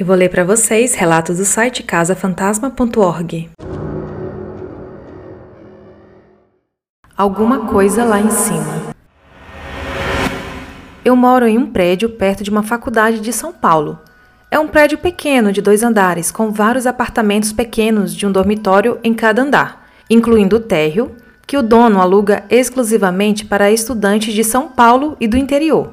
Eu vou ler para vocês relatos do site casafantasma.org. Alguma coisa lá em cima. Eu moro em um prédio perto de uma faculdade de São Paulo. É um prédio pequeno de dois andares, com vários apartamentos pequenos de um dormitório em cada andar, incluindo o térreo, que o dono aluga exclusivamente para estudantes de São Paulo e do interior.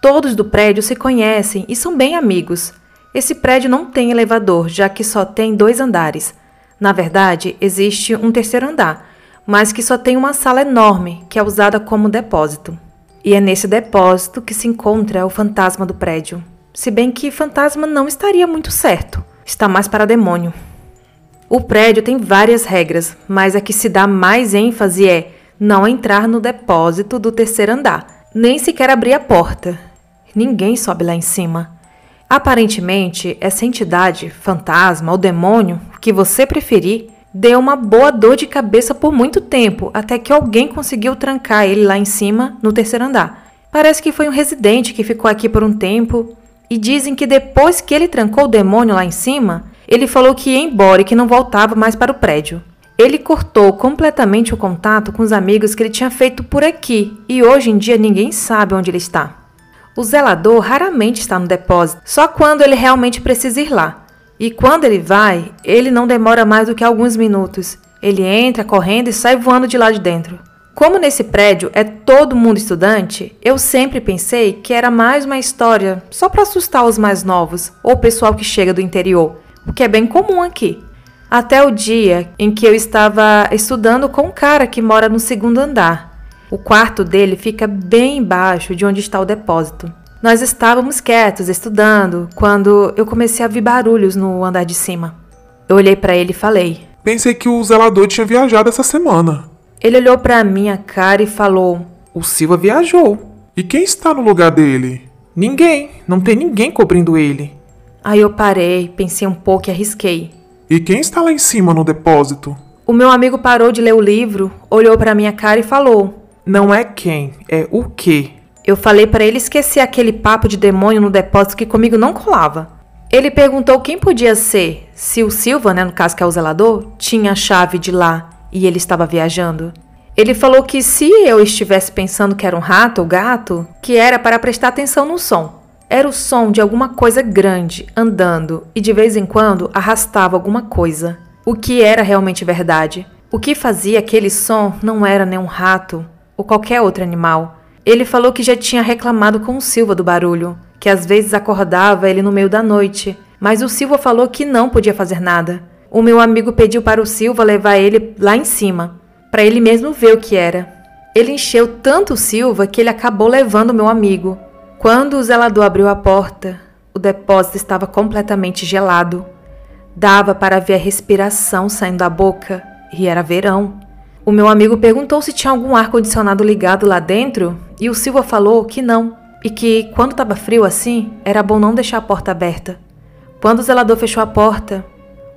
Todos do prédio se conhecem e são bem amigos. Esse prédio não tem elevador, já que só tem dois andares. Na verdade, existe um terceiro andar, mas que só tem uma sala enorme, que é usada como depósito. E é nesse depósito que se encontra o fantasma do prédio. Se bem que fantasma não estaria muito certo, está mais para demônio. O prédio tem várias regras, mas a que se dá mais ênfase é não entrar no depósito do terceiro andar, nem sequer abrir a porta. Ninguém sobe lá em cima. Aparentemente, essa entidade, fantasma ou demônio, que você preferir, deu uma boa dor de cabeça por muito tempo, até que alguém conseguiu trancar ele lá em cima, no terceiro andar. Parece que foi um residente que ficou aqui por um tempo, e dizem que depois que ele trancou o demônio lá em cima, ele falou que ia embora e que não voltava mais para o prédio. Ele cortou completamente o contato com os amigos que ele tinha feito por aqui e hoje em dia ninguém sabe onde ele está. O zelador raramente está no depósito, só quando ele realmente precisa ir lá. E quando ele vai, ele não demora mais do que alguns minutos. Ele entra correndo e sai voando de lá de dentro. Como nesse prédio é todo mundo estudante, eu sempre pensei que era mais uma história só para assustar os mais novos ou o pessoal que chega do interior, o que é bem comum aqui. Até o dia em que eu estava estudando com um cara que mora no segundo andar. O quarto dele fica bem embaixo de onde está o depósito. Nós estávamos quietos, estudando, quando eu comecei a ouvir barulhos no andar de cima. Eu olhei para ele e falei: Pensei que o zelador tinha viajado essa semana. Ele olhou para minha cara e falou: O Silva viajou. E quem está no lugar dele? Ninguém. Não tem ninguém cobrindo ele. Aí eu parei, pensei um pouco e arrisquei. E quem está lá em cima no depósito? O meu amigo parou de ler o livro, olhou para minha cara e falou: não é quem, é o que. Eu falei para ele esquecer aquele papo de demônio no depósito que comigo não colava. Ele perguntou quem podia ser, se o Silva, né, no caso que é o zelador, tinha a chave de lá e ele estava viajando. Ele falou que se eu estivesse pensando que era um rato ou gato, que era para prestar atenção no som. Era o som de alguma coisa grande andando e de vez em quando arrastava alguma coisa. O que era realmente verdade? O que fazia aquele som não era nem um rato, ou qualquer outro animal. Ele falou que já tinha reclamado com o Silva do barulho, que às vezes acordava ele no meio da noite, mas o Silva falou que não podia fazer nada. O meu amigo pediu para o Silva levar ele lá em cima, para ele mesmo ver o que era. Ele encheu tanto o Silva que ele acabou levando o meu amigo. Quando o zelador abriu a porta, o depósito estava completamente gelado. Dava para ver a respiração saindo da boca e era verão. O meu amigo perguntou se tinha algum ar-condicionado ligado lá dentro e o Silva falou que não, e que quando estava frio assim, era bom não deixar a porta aberta. Quando o zelador fechou a porta,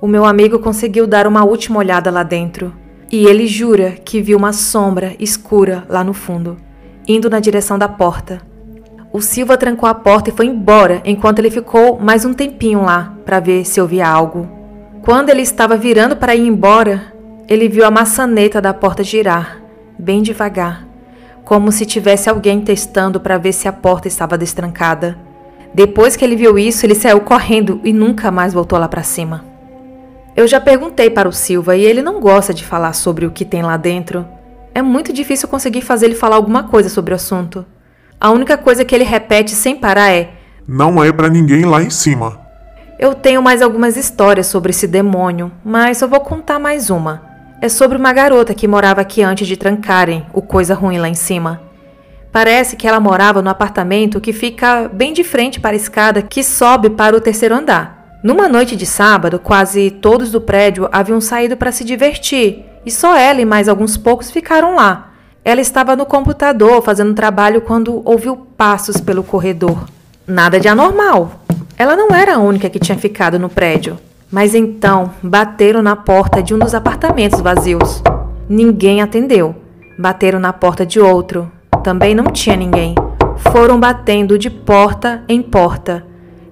o meu amigo conseguiu dar uma última olhada lá dentro e ele jura que viu uma sombra escura lá no fundo, indo na direção da porta. O Silva trancou a porta e foi embora enquanto ele ficou mais um tempinho lá para ver se ouvia algo. Quando ele estava virando para ir embora, ele viu a maçaneta da porta girar, bem devagar, como se tivesse alguém testando para ver se a porta estava destrancada. Depois que ele viu isso, ele saiu correndo e nunca mais voltou lá para cima. Eu já perguntei para o Silva e ele não gosta de falar sobre o que tem lá dentro. É muito difícil conseguir fazer ele falar alguma coisa sobre o assunto. A única coisa que ele repete sem parar é: Não é para ninguém lá em cima. Eu tenho mais algumas histórias sobre esse demônio, mas eu vou contar mais uma. É sobre uma garota que morava aqui antes de trancarem o coisa ruim lá em cima. Parece que ela morava no apartamento que fica bem de frente para a escada que sobe para o terceiro andar. Numa noite de sábado, quase todos do prédio haviam saído para se divertir e só ela e mais alguns poucos ficaram lá. Ela estava no computador fazendo trabalho quando ouviu passos pelo corredor. Nada de anormal. Ela não era a única que tinha ficado no prédio. Mas então bateram na porta de um dos apartamentos vazios. Ninguém atendeu. Bateram na porta de outro. Também não tinha ninguém. Foram batendo de porta em porta.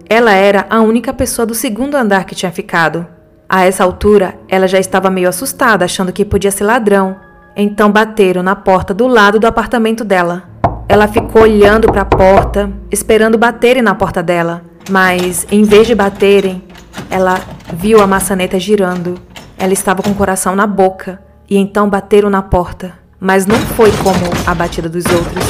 Ela era a única pessoa do segundo andar que tinha ficado. A essa altura, ela já estava meio assustada, achando que podia ser ladrão. Então bateram na porta do lado do apartamento dela. Ela ficou olhando para a porta, esperando baterem na porta dela. Mas, em vez de baterem, ela viu a maçaneta girando. Ela estava com o coração na boca. E então bateram na porta. Mas não foi como a batida dos outros.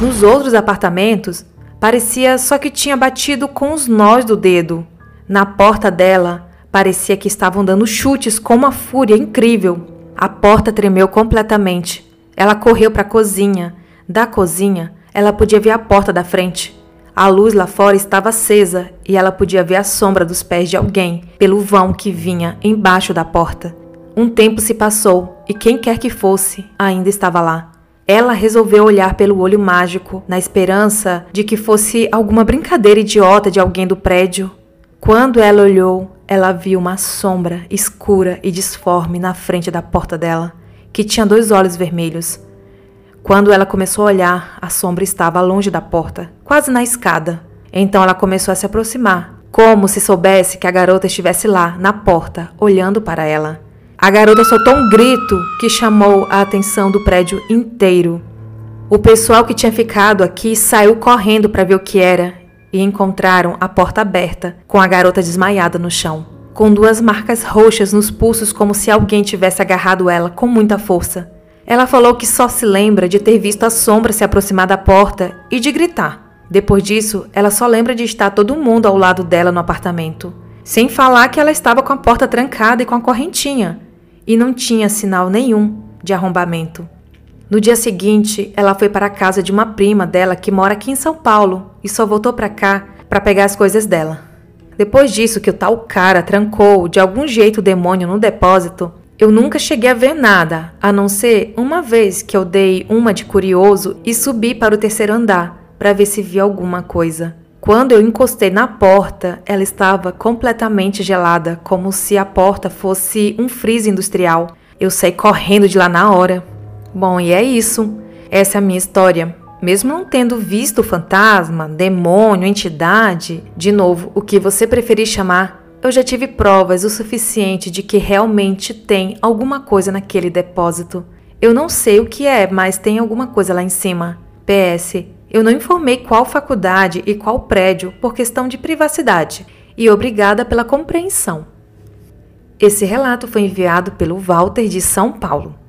Nos outros apartamentos, parecia só que tinha batido com os nós do dedo. Na porta dela, parecia que estavam dando chutes com uma fúria incrível. A porta tremeu completamente. Ela correu para a cozinha. Da cozinha, ela podia ver a porta da frente. A luz lá fora estava acesa e ela podia ver a sombra dos pés de alguém pelo vão que vinha embaixo da porta. Um tempo se passou e quem quer que fosse ainda estava lá. Ela resolveu olhar pelo olho mágico, na esperança de que fosse alguma brincadeira idiota de alguém do prédio. Quando ela olhou, ela viu uma sombra escura e disforme na frente da porta dela, que tinha dois olhos vermelhos. Quando ela começou a olhar, a sombra estava longe da porta, quase na escada. Então ela começou a se aproximar, como se soubesse que a garota estivesse lá, na porta, olhando para ela. A garota soltou um grito que chamou a atenção do prédio inteiro. O pessoal que tinha ficado aqui saiu correndo para ver o que era e encontraram a porta aberta, com a garota desmaiada no chão, com duas marcas roxas nos pulsos, como se alguém tivesse agarrado ela com muita força. Ela falou que só se lembra de ter visto a sombra se aproximar da porta e de gritar. Depois disso, ela só lembra de estar todo mundo ao lado dela no apartamento. Sem falar que ela estava com a porta trancada e com a correntinha, e não tinha sinal nenhum de arrombamento. No dia seguinte, ela foi para a casa de uma prima dela que mora aqui em São Paulo e só voltou para cá para pegar as coisas dela. Depois disso que o tal cara trancou de algum jeito o demônio no depósito, eu nunca cheguei a ver nada, a não ser uma vez que eu dei uma de curioso e subi para o terceiro andar para ver se via alguma coisa. Quando eu encostei na porta, ela estava completamente gelada, como se a porta fosse um freezer industrial. Eu saí correndo de lá na hora. Bom, e é isso. Essa é a minha história. Mesmo não tendo visto fantasma, demônio, entidade, de novo, o que você preferir chamar, eu já tive provas o suficiente de que realmente tem alguma coisa naquele depósito. Eu não sei o que é, mas tem alguma coisa lá em cima. PS, eu não informei qual faculdade e qual prédio por questão de privacidade, e obrigada pela compreensão. Esse relato foi enviado pelo Walter de São Paulo.